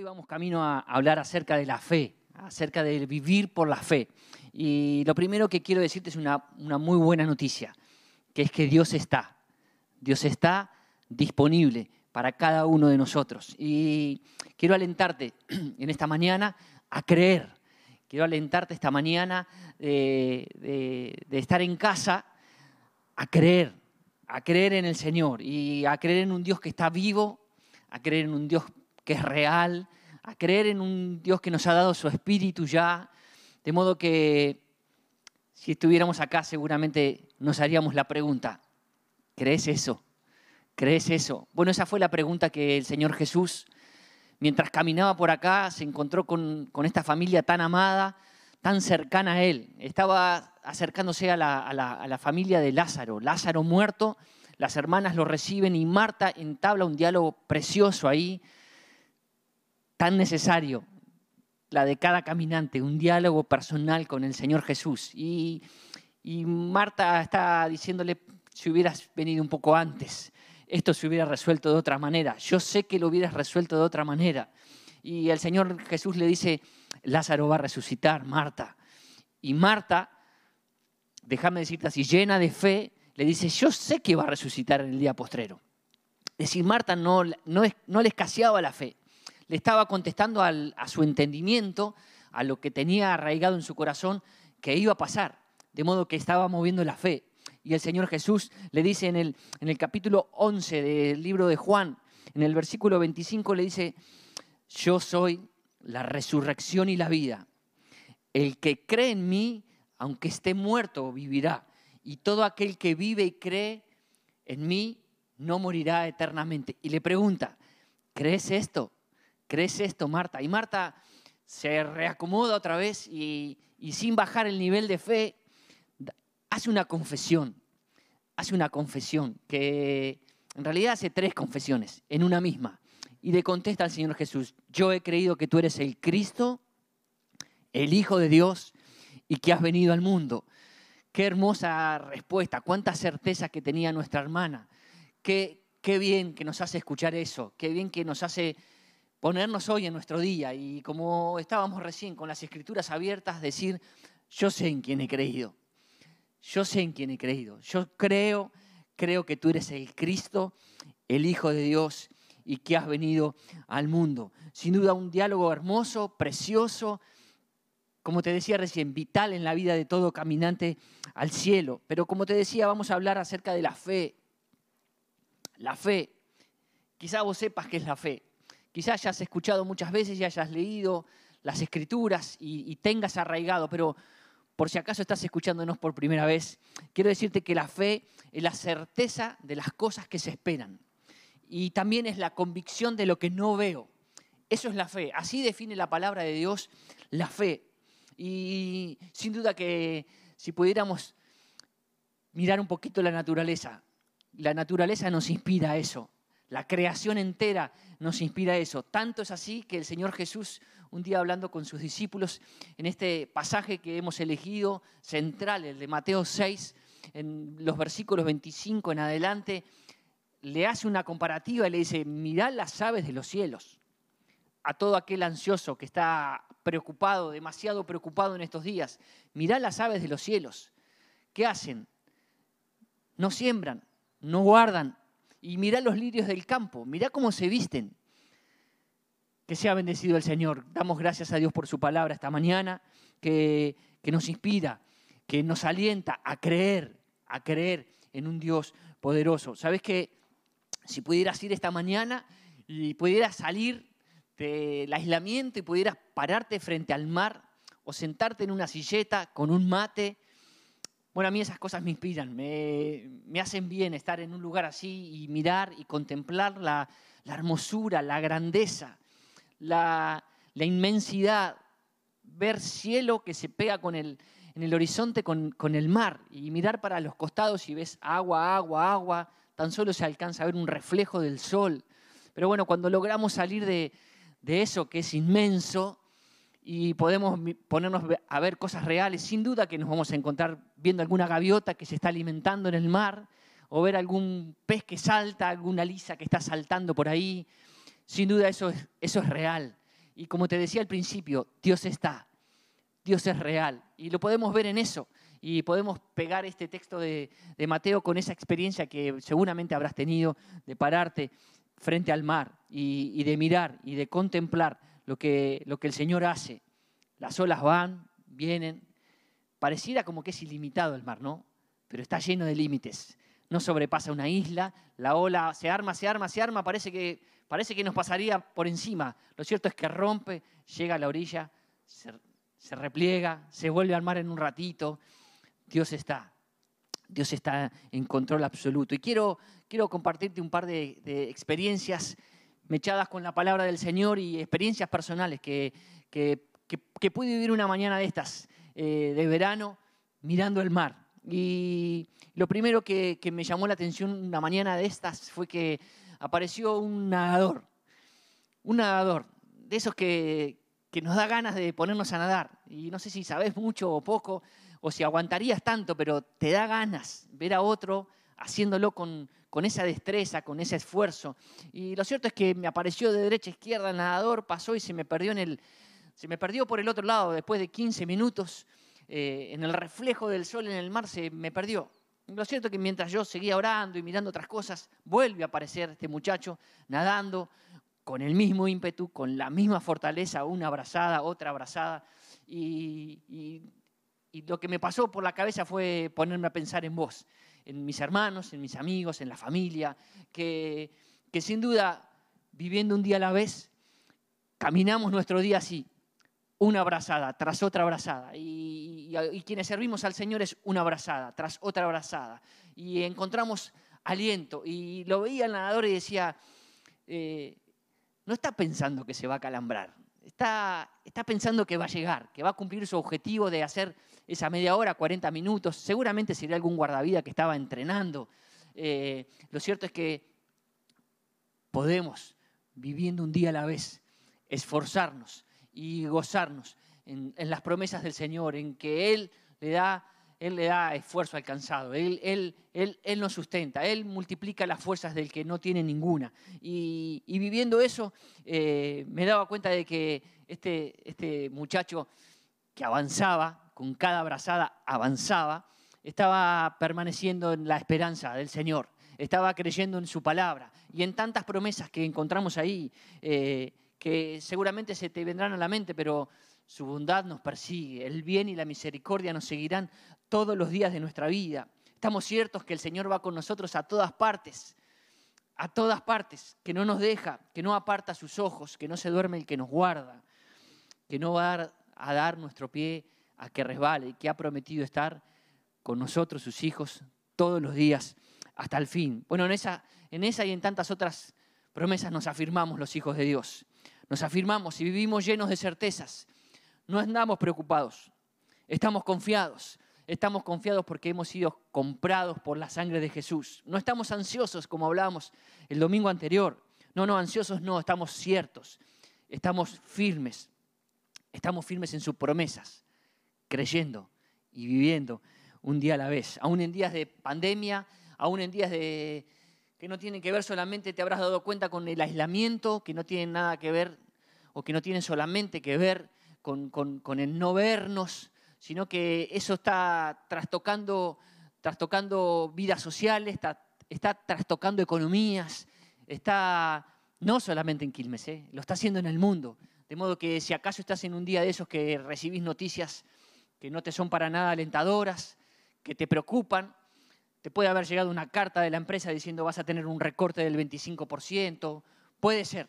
hoy vamos camino a hablar acerca de la fe, acerca de vivir por la fe. Y lo primero que quiero decirte es una, muy buena noticia, que es que Dios está. Dios está disponible para cada uno de nosotros. Y quiero alentarte en esta mañana a creer. Quiero alentarte esta mañana de, de- de estar en casa a creer, a creer en el Señor y a creer en un Dios que está vivo, a creer en un Dios que es real, a creer en un Dios que nos ha dado su espíritu ya. De modo que si estuviéramos acá seguramente nos haríamos la pregunta, ¿crees eso? ¿Crees eso? Bueno, esa fue la pregunta que el Señor Jesús, mientras caminaba por acá, se encontró con, con esta familia tan amada, tan cercana a Él. Estaba acercándose a la, a la- a la familia de Lázaro. Lázaro muerto, las hermanas lo reciben y Marta entabla un diálogo precioso ahí, tan necesario, la de cada caminante, un diálogo personal con el Señor Jesús. Y, y Marta está diciéndole, si hubieras venido un poco antes, esto se hubiera resuelto de otra manera. Yo sé que lo hubieras resuelto de otra manera. Y el Señor Jesús le dice, Lázaro va a resucitar, Marta. Y Marta, déjame decirte así, llena de fe, le dice, yo sé que va a resucitar en el día postrero. Es decir, Marta no, no, no le escaseaba la fe, le estaba contestando a su entendimiento, a lo que tenía arraigado en su corazón, que iba a pasar, de modo que estaba moviendo la fe. Y el Señor Jesús le dice en el, en el capítulo 11 del libro de Juan, en el versículo 25, le dice, yo soy la resurrección y la vida. El que cree en mí, aunque esté muerto, vivirá. Y todo aquel que vive y cree en mí, no morirá eternamente. Y le pregunta, ¿crees esto? ¿Crees esto, Marta? Y Marta se reacomoda otra vez y, sin bajar el nivel de fe, hace una confesión. Hace una confesión que en realidad hace tres confesiones en una misma. Y le contesta al Señor Jesús, yo he creído que tú eres el Cristo, el Hijo de Dios y que has venido al mundo. Qué hermosa respuesta, cuánta certeza que tenía nuestra hermana. Qué, qué bien que nos hace escuchar eso, qué bien que nos hace ponernos hoy en nuestro día y como estábamos recién con las escrituras abiertas, decir, yo sé en quién he creído, yo sé en quién he creído, yo creo, creo que tú eres el Cristo, el Hijo de Dios y que has venido al mundo. Sin duda un diálogo hermoso, precioso, como te decía recién, vital en la vida de todo caminante al cielo. Pero como te decía, vamos a hablar acerca de la fe. La fe. Quizá vos sepas qué es la fe. Quizá hayas escuchado muchas veces y hayas leído las escrituras y, y tengas arraigado, pero por si acaso estás escuchándonos por primera vez, quiero decirte que la fe es la certeza de las cosas que se esperan y también es la convicción de lo que no veo. Eso es la fe. Así define la palabra de Dios la fe. Y sin duda que si pudiéramos mirar un poquito la naturaleza, la naturaleza nos inspira a eso. La creación entera nos inspira eso. Tanto es así que el Señor Jesús, un día hablando con sus discípulos, en este pasaje que hemos elegido, central, el de Mateo 6, en los versículos 25 en adelante, le hace una comparativa y le dice, mirad las aves de los cielos. A todo aquel ansioso que está preocupado, demasiado preocupado en estos días, mirad las aves de los cielos. ¿Qué hacen? No siembran, no guardan. Y mirá los lirios del campo, mirá cómo se visten. Que sea bendecido el Señor. Damos gracias a Dios por su palabra esta mañana, que, que nos inspira, que nos alienta a creer, a creer en un Dios poderoso. ¿Sabes que si pudieras ir esta mañana y pudieras salir del aislamiento y pudieras pararte frente al mar o sentarte en una silleta con un mate? Bueno, a mí esas cosas me inspiran, me, me hacen bien estar en un lugar así y mirar y contemplar la, la hermosura, la grandeza, la, la inmensidad, ver cielo que se pega con el, en el horizonte con, con el mar y mirar para los costados y ves agua, agua, agua, tan solo se alcanza a ver un reflejo del sol. Pero bueno, cuando logramos salir de, de eso que es inmenso y podemos ponernos a ver cosas reales, sin duda que nos vamos a encontrar viendo alguna gaviota que se está alimentando en el mar o ver algún pez que salta, alguna lisa que está saltando por ahí. Sin duda eso es, eso es real. Y como te decía al principio, Dios está, Dios es real. Y lo podemos ver en eso. Y podemos pegar este texto de, Mateo con esa experiencia que seguramente habrás tenido de pararte frente al mar y, de mirar y de contemplar lo que, lo que el Señor hace. Las olas van, vienen. Pareciera como que es ilimitado el mar, ¿no? Pero está lleno de límites. No sobrepasa una isla, la ola se arma, se arma, se arma, parece que, parece que nos pasaría por encima. Lo cierto es que rompe, llega a la orilla, se, repliega, se vuelve al mar en un ratito. Dios está. Dios está en control absoluto. Y quiero, quiero compartirte un par de, experiencias mechadas con la palabra del Señor y experiencias personales que, que, pude vivir una mañana de estas, eh, de verano, mirando el mar. Y lo primero que, que me llamó la atención una mañana de estas fue que apareció un nadador, un nadador, de esos que, que nos da ganas de ponernos a nadar. Y no sé si sabes mucho o poco, o si aguantarías tanto, pero te da ganas ver a otro haciéndolo con, con esa destreza, con ese esfuerzo. Y lo cierto es que me apareció de derecha a izquierda el nadador, pasó y se me perdió en el, se me perdió por el otro lado después de 15 minutos. Eh, en el reflejo del sol en el mar se me perdió. Lo cierto es que mientras yo seguía orando y mirando otras cosas, vuelve a aparecer este muchacho nadando con el mismo ímpetu, con la misma fortaleza, una abrazada, otra abrazada. Y, lo que me pasó por la cabeza fue ponerme a pensar en vos, en mis hermanos, en mis amigos, en la familia, que, que sin duda, viviendo un día a la vez, caminamos nuestro día así, una abrazada tras otra abrazada. Y, quienes servimos al Señor es una abrazada tras otra abrazada. Y encontramos aliento. Y lo veía el nadador y decía, eh, no está pensando que se va a calambrar, está, está pensando que va a llegar, que va a cumplir su objetivo de hacer esa media hora, 40 minutos. Seguramente sería algún guardavida que estaba entrenando. Eh, lo cierto es que podemos, viviendo un día a la vez, esforzarnos y gozarnos en, en las promesas del Señor, en que Él le da él le da esfuerzo alcanzado, Él, él, él, él nos sustenta, Él multiplica las fuerzas del que no tiene ninguna. Y, viviendo eso, eh, me daba cuenta de que este, este muchacho que avanzaba, con cada abrazada avanzaba, estaba permaneciendo en la esperanza del Señor, estaba creyendo en su palabra y en tantas promesas que encontramos ahí, eh, que seguramente se te vendrán a la mente, pero su bondad nos persigue, el bien y la misericordia nos seguirán todos los días de nuestra vida. Estamos ciertos que el Señor va con nosotros a todas partes, a todas partes, que no nos deja, que no aparta sus ojos, que no se duerme el que nos guarda, que no va a dar nuestro pie a que resbale, que ha prometido estar con nosotros, sus hijos, todos los días hasta el fin. Bueno, en esa, en esa y en tantas otras promesas nos afirmamos los hijos de Dios. Nos afirmamos y vivimos llenos de certezas. No andamos preocupados, estamos confiados. Estamos confiados porque hemos sido comprados por la sangre de Jesús. No estamos ansiosos como hablábamos el domingo anterior. No, no, ansiosos no, estamos ciertos. Estamos firmes. Estamos firmes en sus promesas, creyendo y viviendo un día a la vez. Aún en días de pandemia, aún en días de, que no tienen que ver solamente, te habrás dado cuenta con el aislamiento, que no tienen nada que ver o que no tienen solamente que ver con, el no vernos, sino que eso está trastocando, trastocando vidas sociales, está, está trastocando economías, está no solamente en Quilmes, ¿eh? lo está haciendo en el mundo. De modo que si acaso estás en un día de esos que recibís noticias que no te son para nada alentadoras, que te preocupan, te puede haber llegado una carta de la empresa diciendo vas a tener un recorte del 25%, puede ser.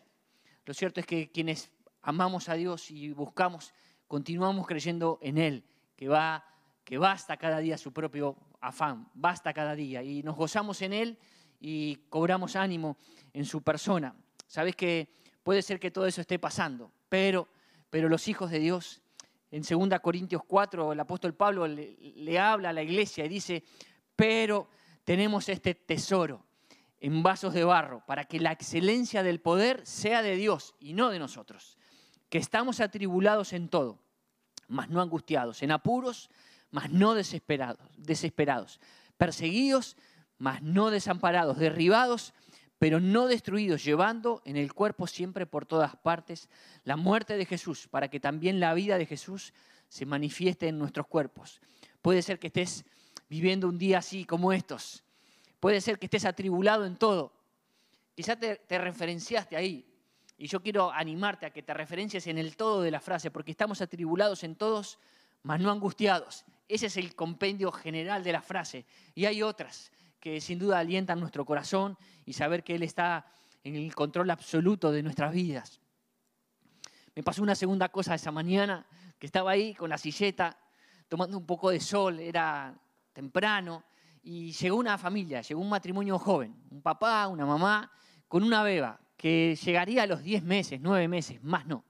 Lo cierto es que quienes amamos a Dios y buscamos, continuamos creyendo en Él, que va que basta cada día su propio afán, basta cada día y nos gozamos en Él y cobramos ánimo en su persona. Sabes que puede ser que todo eso esté pasando, pero, pero los hijos de Dios, en 2 Corintios 4, el apóstol Pablo le, le habla a la iglesia y dice, pero tenemos este tesoro en vasos de barro para que la excelencia del poder sea de Dios y no de nosotros que estamos atribulados en todo, mas no angustiados, en apuros, mas no desesperados, desesperados, perseguidos, mas no desamparados, derribados, pero no destruidos, llevando en el cuerpo siempre por todas partes la muerte de Jesús, para que también la vida de Jesús se manifieste en nuestros cuerpos. Puede ser que estés viviendo un día así como estos. Puede ser que estés atribulado en todo. Quizá te, te referenciaste ahí. Y yo quiero animarte a que te referencies en el todo de la frase, porque estamos atribulados en todos, mas no angustiados. Ese es el compendio general de la frase. Y hay otras que sin duda alientan nuestro corazón y saber que Él está en el control absoluto de nuestras vidas. Me pasó una segunda cosa esa mañana, que estaba ahí con la silleta, tomando un poco de sol, era temprano, y llegó una familia, llegó un matrimonio joven, un papá, una mamá, con una beba, que llegaría a los 10 meses, 9 meses, más no.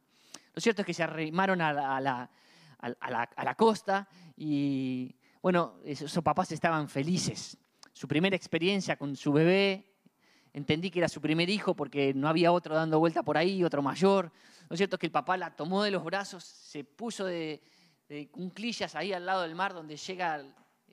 Lo cierto es que se arrimaron a la, a la costa y, bueno, esos papás estaban felices su primera experiencia con su bebé. Entendí que era su primer hijo porque no había otro dando vuelta por ahí, otro mayor. Lo cierto es que el papá la tomó de los brazos, se puso de, de cunclillas ahí al lado del mar donde llega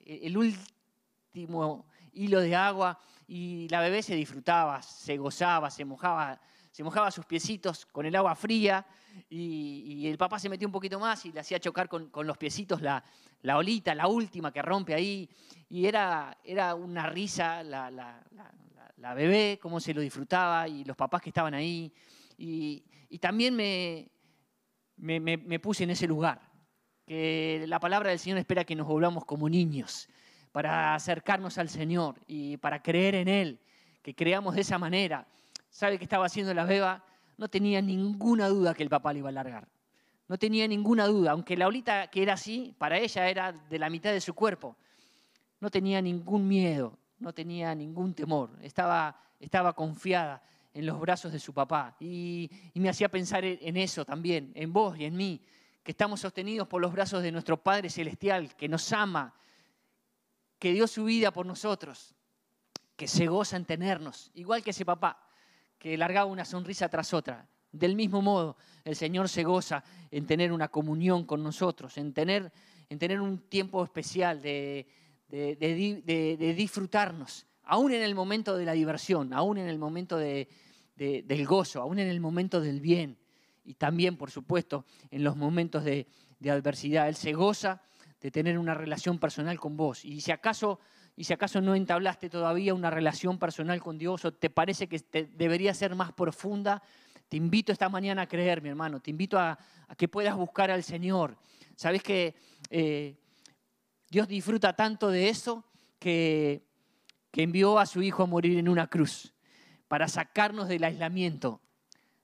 el, último hilo de agua y la bebé se disfrutaba, se gozaba, se mojaba, se mojaba sus piecitos con el agua fría y, el papá se metió un poquito más y le hacía chocar con, los piecitos la, la, olita, la última que rompe ahí. Y era, era una risa la, bebé, cómo se lo disfrutaba y los papás que estaban ahí. Y, también me, me, me, puse en ese lugar, que la palabra del Señor espera que nos volvamos como niños para acercarnos al Señor y para creer en Él, que creamos de esa manera. ¿Sabe qué estaba haciendo la beba? no tenía ninguna duda que el papá le iba a largar. No tenía ninguna duda, aunque la olita que era así, para ella era de la mitad de su cuerpo. No tenía ningún miedo, no tenía ningún temor. Estaba, estaba confiada en los brazos de su papá. Y, me hacía pensar en eso también, en vos y en mí, que estamos sostenidos por los brazos de nuestro Padre Celestial, que nos ama, que dio su vida por nosotros, que se goza en tenernos, igual que ese papá que largaba una sonrisa tras otra. Del mismo modo, el Señor se goza en tener una comunión con nosotros, en tener, en tener un tiempo especial de, de, disfrutarnos, aún en el momento de la diversión, aún en el momento del gozo, aún en el momento del bien y también, por supuesto, en los momentos de, adversidad. Él se goza de tener una relación personal con vos. Y si acaso y si acaso no entablaste todavía una relación personal con Dios o te parece que debería ser más profunda, te invito esta mañana a creer, mi hermano, te invito a, que puedas buscar al Señor. Sabes que eh, Dios disfruta tanto de eso que, envió a su Hijo a morir en una cruz para sacarnos del aislamiento,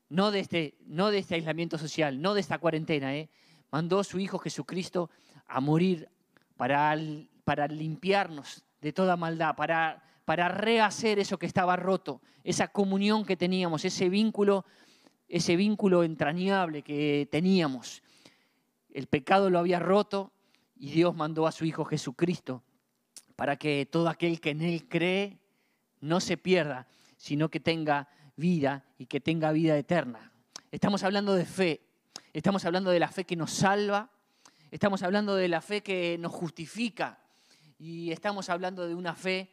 no de este, no de este aislamiento social, no de esta cuarentena. ¿eh? Mandó a su Hijo Jesucristo a morir para, para limpiarnos de toda maldad, para, para rehacer eso que estaba roto, esa comunión que teníamos, ese vínculo, ese vínculo entrañable que teníamos. El pecado lo había roto y Dios mandó a su Hijo Jesucristo para que todo aquel que en Él cree no se pierda, sino que tenga vida y que tenga vida eterna. Estamos hablando de fe, estamos hablando de la fe que nos salva, estamos hablando de la fe que nos justifica, y estamos hablando de una fe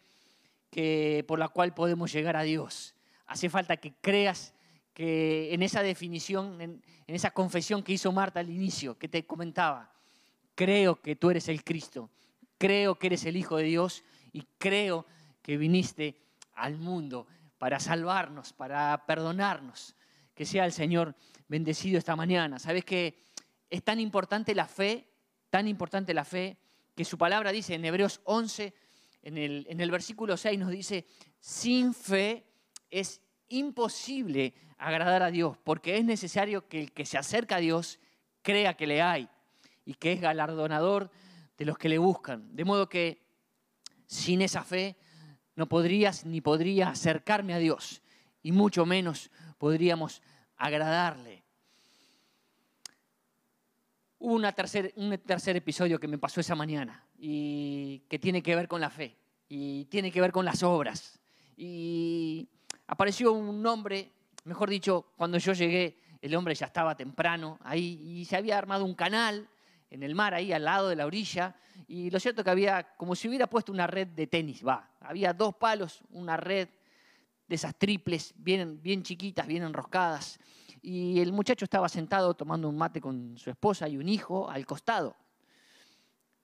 que, por la cual podemos llegar a Dios. Hace falta que creas que en esa definición, en, esa confesión que hizo Marta al inicio, que te comentaba, creo que tú eres el Cristo, creo que eres el Hijo de Dios y creo que viniste al mundo para salvarnos, para perdonarnos. Que sea el Señor bendecido esta mañana. ¿Sabes que es tan importante la fe, tan importante la fe, que su palabra dice en Hebreos 11, en el, en el versículo 6 nos dice, sin fe es imposible agradar a Dios, porque es necesario que el que se acerca a Dios crea que le hay y que es galardonador de los que le buscan. De modo que sin esa fe no podrías ni podría acercarme a Dios y mucho menos podríamos agradarle. Hubo una un tercer episodio que me pasó esa mañana y que tiene que ver con la fe y tiene que ver con las obras. Y apareció un hombre, mejor dicho, cuando yo llegué, el hombre ya estaba temprano ahí y se había armado un canal en el mar, ahí al lado de la orilla. Y lo cierto que había como si hubiera puesto una red de tenis, va. Había dos palos, una red esas triples, bien, bien chiquitas, bien enroscadas. Y el muchacho estaba sentado tomando un mate con su esposa y un hijo al costado.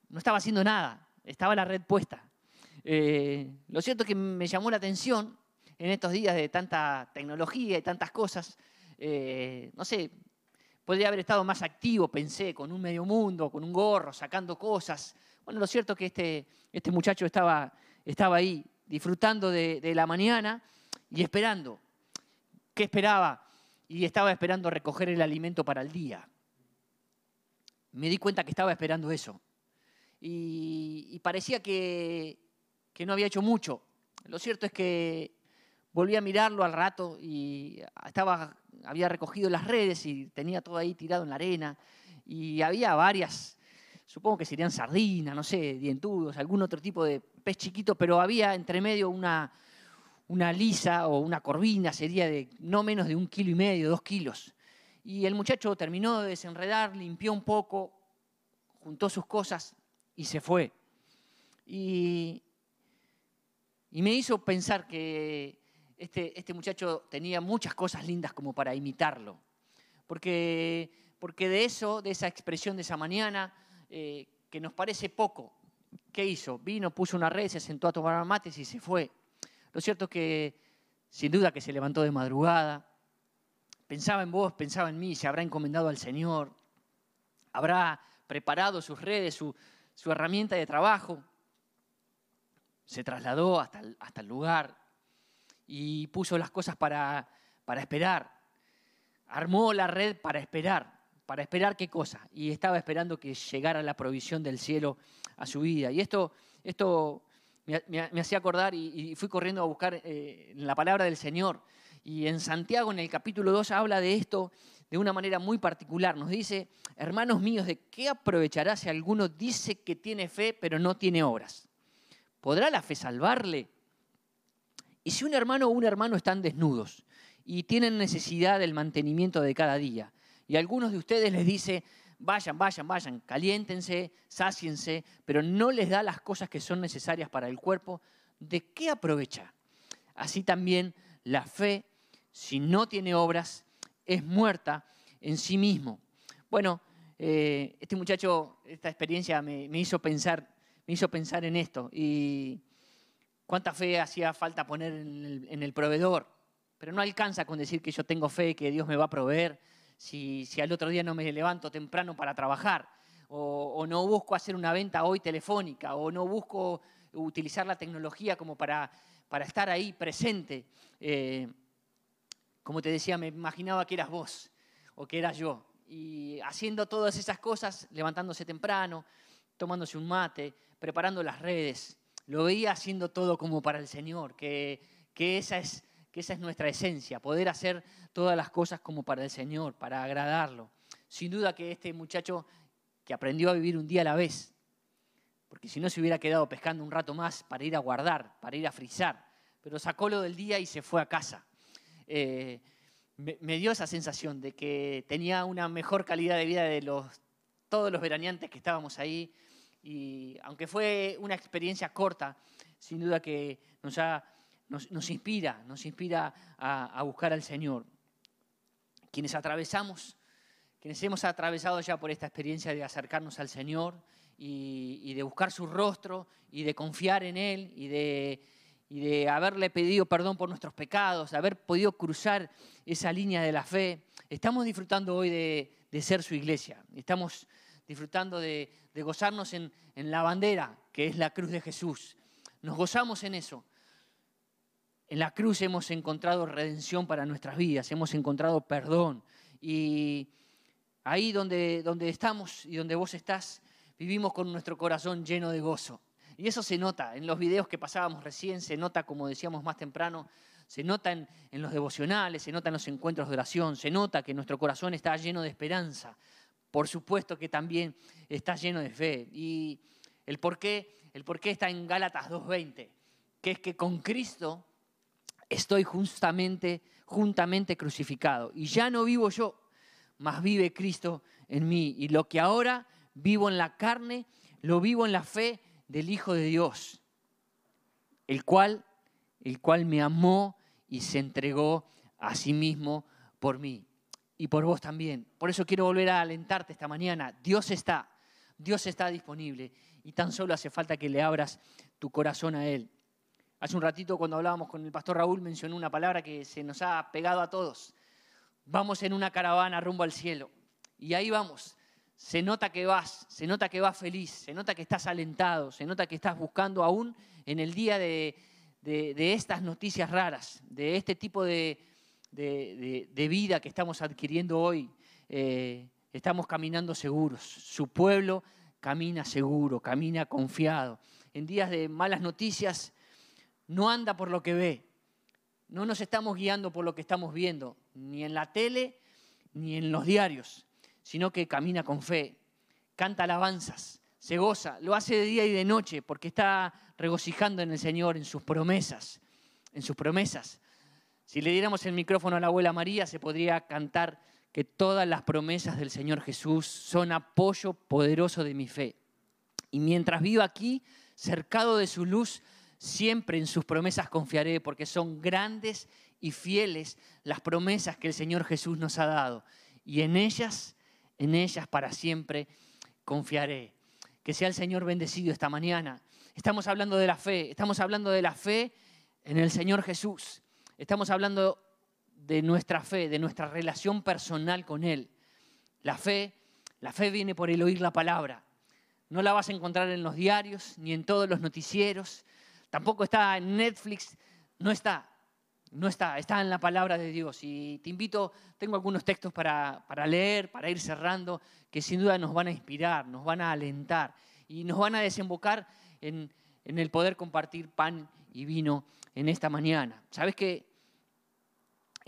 No estaba haciendo nada, estaba la red puesta. Eh, lo cierto es que me llamó la atención en estos días de tanta tecnología y tantas cosas. Eh, no sé, podría haber estado más activo, pensé, con un medio mundo, con un gorro, sacando cosas. Bueno, lo cierto es que este, este muchacho estaba, estaba ahí, disfrutando de la mañana y esperando. ¿Qué esperaba? y estaba esperando recoger el alimento para el día. Me di cuenta que estaba esperando eso. Y, parecía que, no había hecho mucho. Lo cierto es que volví a mirarlo al rato y estaba, había recogido las redes y tenía todo ahí tirado en la arena. Y había varias, supongo que serían sardinas, no sé, dientudos, algún otro tipo de pez chiquito, pero había entre medio una, una lisa o una corvina sería de no menos de un kilo y medio, dos kilos. Y el muchacho terminó de desenredar, limpió un poco, juntó sus cosas y se fue. Y, me hizo pensar que este, este, muchacho tenía muchas cosas lindas como para imitarlo. Porque, porque de eso, de esa expresión de esa mañana, eh, que nos parece poco, ¿qué hizo? Vino, puso una red, se sentó a tomar mates y se fue. Lo cierto es que sin duda que se levantó de madrugada, pensaba en vos, pensaba en mí, se habrá encomendado al Señor, habrá preparado sus redes, su, herramienta de trabajo, se trasladó hasta el, lugar y puso las cosas para, para esperar, armó la red para esperar. ¿Para esperar qué cosa? Y estaba esperando que llegara la provisión del cielo a su vida. Y esto, esto me, hacía acordar y, fui corriendo a buscar eh, la palabra del Señor. Y en Santiago, en el capítulo 2, habla de esto de una manera muy particular. Nos dice, hermanos míos, ¿de qué aprovechará si alguno dice que tiene fe pero no tiene obras? ¿Podrá la fe salvarle? Y si un hermano o un hermano están desnudos y tienen necesidad del mantenimiento de cada día, y algunos de ustedes les dice, vayan, vayan, vayan, caliéntense, sáciense, pero no les da las cosas que son necesarias para el cuerpo, ¿de qué aprovecha? Así también la fe, si no tiene obras, es muerta en sí mismo. Bueno, eh, este muchacho, esta experiencia me, hizo pensar, me hizo pensar en esto y cuánta fe hacía falta poner en el, en el proveedor. Pero no alcanza con decir que yo tengo fe, que Dios me va a proveer, si, al otro día no me levanto temprano para trabajar, o, no busco hacer una venta hoy telefónica, o no busco utilizar la tecnología como para, para estar ahí presente. Eh, como te decía, me imaginaba que eras vos o que eras yo. Y haciendo todas esas cosas, levantándose temprano, tomándose un mate, preparando las redes, lo veía haciendo todo como para el Señor, que, que esa es esa es nuestra esencia, poder hacer todas las cosas como para el Señor, para agradarlo. Sin duda que este muchacho que aprendió a vivir un día a la vez, porque si no se hubiera quedado pescando un rato más para ir a guardar, para ir a frizar, pero sacó lo del día y se fue a casa. Eh, me, dio esa sensación de que tenía una mejor calidad de vida de los, todos los veraneantes que estábamos ahí, y aunque fue una experiencia corta, sin duda que nos ha nos, inspira, nos inspira a, buscar al Señor. Quienes atravesamos, quienes hemos atravesado ya por esta experiencia de acercarnos al Señor y, de buscar su rostro y de confiar en Él y de, haberle pedido perdón por nuestros pecados, de haber podido cruzar esa línea de la fe, estamos disfrutando hoy de, ser su iglesia. Estamos disfrutando de, gozarnos en, la bandera, que es la cruz de Jesús. Nos gozamos en eso. En la cruz hemos encontrado redención para nuestras vidas, hemos encontrado perdón. Y ahí donde, donde estamos y donde vos estás, vivimos con nuestro corazón lleno de gozo. Y eso se nota en los videos que pasábamos recién, se nota, como decíamos más temprano, se nota en, los devocionales, se nota en los encuentros de oración, se nota que nuestro corazón está lleno de esperanza. Por supuesto que también está lleno de fe. Y el por qué, el por qué está en Gálatas 2.20, que es que con Cristo estoy justamente, juntamente crucificado. Y ya no vivo yo, mas vive Cristo en mí. Y lo que ahora vivo en la carne, lo vivo en la fe del Hijo de Dios, el cual, el cual me amó y se entregó a sí mismo por mí y por vos también. Por eso quiero volver a alentarte esta mañana. Dios está, Dios está disponible y tan solo hace falta que le abras tu corazón a Él. Hace un ratito cuando hablábamos con el pastor Raúl mencionó una palabra que se nos ha pegado a todos. Vamos en una caravana rumbo al cielo y ahí vamos. Se nota que vas, se nota que vas feliz, se nota que estás alentado, se nota que estás buscando aún en el día de, estas noticias raras, de este tipo de, vida que estamos adquiriendo hoy. Eh, estamos caminando seguros. Su pueblo camina seguro, camina confiado. En días de malas noticias, no anda por lo que ve. No nos estamos guiando por lo que estamos viendo, ni en la tele, ni en los diarios, sino que camina con fe, canta alabanzas, se goza, lo hace de día y de noche, porque está regocijando en el Señor, en sus promesas, en sus promesas. Si le diéramos el micrófono a la abuela María, se podría cantar que todas las promesas del Señor Jesús son apoyo poderoso de mi fe. Y mientras vivo aquí, cercado de su luz, siempre en sus promesas confiaré, porque son grandes y fieles las promesas que el Señor Jesús nos ha dado. Y en ellas, en ellas para siempre confiaré. Que sea el Señor bendecido esta mañana. Estamos hablando de la fe, estamos hablando de la fe en el Señor Jesús. Estamos hablando de nuestra fe, de nuestra relación personal con Él. La fe, la fe viene por el oír la palabra. No la vas a encontrar en los diarios ni en todos los noticieros. Tampoco está en Netflix. No está. No está. Está en la palabra de Dios. Y te invito, tengo algunos textos para, para leer, para ir cerrando, que sin duda nos van a inspirar, nos van a alentar y nos van a desembocar en, en el poder compartir pan y vino en esta mañana. ¿Sabes que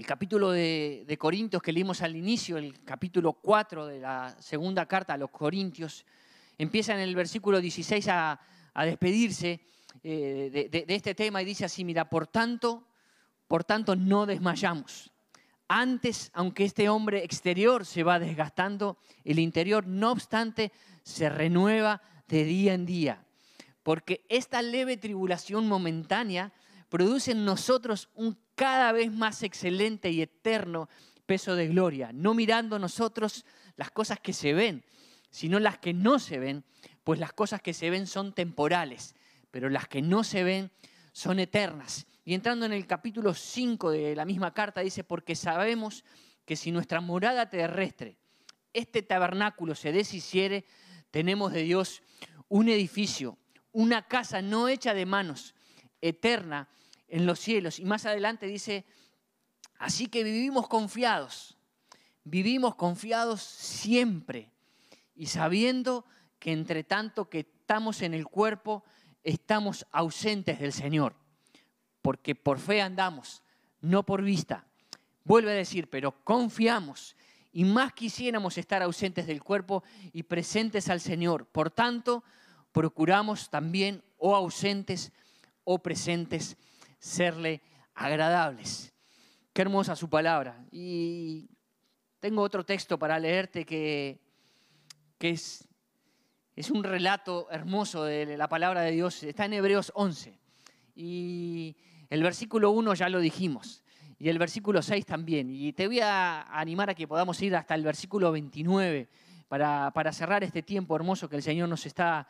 el capítulo de, Corintios que leímos al inicio, el capítulo 4 de la segunda carta a los Corintios, empieza en el versículo 16 a, despedirse eh, de, de, este tema y dice así, mira, por tanto, por tanto no desmayamos. Antes, aunque este hombre exterior se va desgastando, el interior, no obstante, se renueva de día en día. Porque esta leve tribulación momentánea produce en nosotros un cada vez más excelente y eterno peso de gloria, no mirando nosotros las cosas que se ven, sino las que no se ven, pues las cosas que se ven son temporales, pero las que no se ven son eternas. Y entrando en el capítulo 5 de la misma carta, dice, porque sabemos que si nuestra morada terrestre, este tabernáculo se deshiciere, tenemos de Dios un edificio, una casa no hecha de manos, eterna, en los cielos. Y más adelante dice, así que vivimos confiados, vivimos confiados siempre y sabiendo que entre tanto que estamos en el cuerpo, estamos ausentes del Señor, porque por fe andamos, no por vista. Vuelve a decir, pero confiamos y más quisiéramos estar ausentes del cuerpo y presentes al Señor. Por tanto, procuramos también o ausentes o presentes serle agradables. Qué hermosa su palabra. Y tengo otro texto para leerte que, que es, es un relato hermoso de la palabra de Dios. Está en Hebreos 11. Y el versículo 1 ya lo dijimos. Y el versículo 6 también. Y te voy a animar a que podamos ir hasta el versículo 29 para, para cerrar este tiempo hermoso que el Señor nos está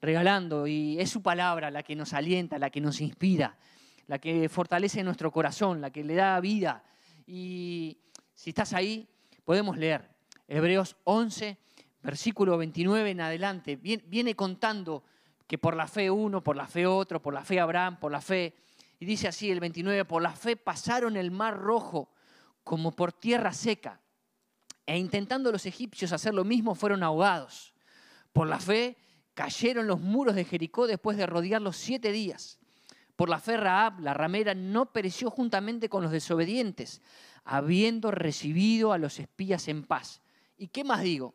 regalando. Y es su palabra la que nos alienta, la que nos inspira la que fortalece nuestro corazón, la que le da vida. Y si estás ahí, podemos leer Hebreos 11, versículo 29 en adelante. Viene contando que por la fe uno, por la fe otro, por la fe Abraham, por la fe... Y dice así el 29, por la fe pasaron el mar rojo como por tierra seca. E intentando los egipcios hacer lo mismo, fueron ahogados. Por la fe cayeron los muros de Jericó después de rodearlos siete días. Por la fe Raab, la ramera, no pereció juntamente con los desobedientes, habiendo recibido a los espías en paz. ¿Y qué más digo?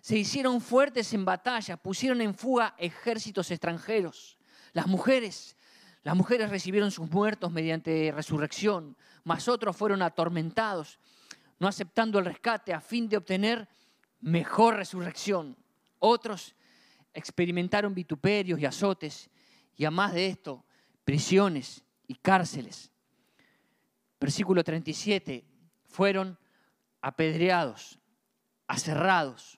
se hicieron fuertes en batalla, pusieron en fuga ejércitos extranjeros. Las mujeres, las mujeres recibieron sus muertos mediante resurrección, mas otros fueron atormentados, no aceptando el rescate a fin de obtener mejor resurrección. Otros experimentaron vituperios y azotes, y a más de esto, prisiones y cárceles. Versículo 37, fueron apedreados, aserrados,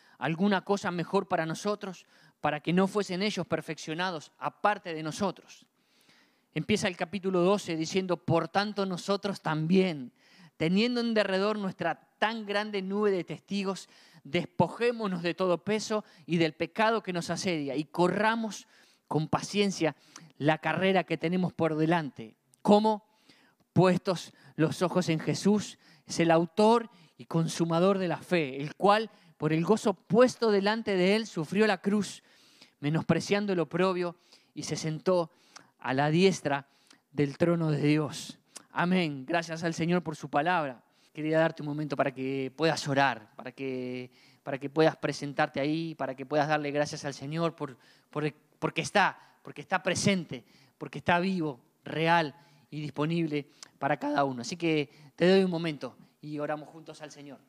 alguna cosa mejor para nosotros, para que no fuesen ellos perfeccionados aparte de nosotros. Empieza el capítulo 12 diciendo, por tanto nosotros también, teniendo en derredor nuestra tan grande nube de testigos, despojémonos de todo peso y del pecado que nos asedia y corramos con paciencia la carrera que tenemos por delante. ¿Cómo? Puestos los ojos en Jesús, es el autor y consumador de la fe, el cual por el gozo puesto delante de él sufrió la cruz, menospreciando el oprobio y se sentó a la diestra del trono de Dios. Amén. Gracias al Señor por su palabra. Quería darte un momento para que puedas orar, para que, para que puedas presentarte ahí, para que puedas darle gracias al Señor por, por, porque está, porque está presente, porque está vivo, real y disponible para cada uno. Así que te doy un momento y oramos juntos al Señor.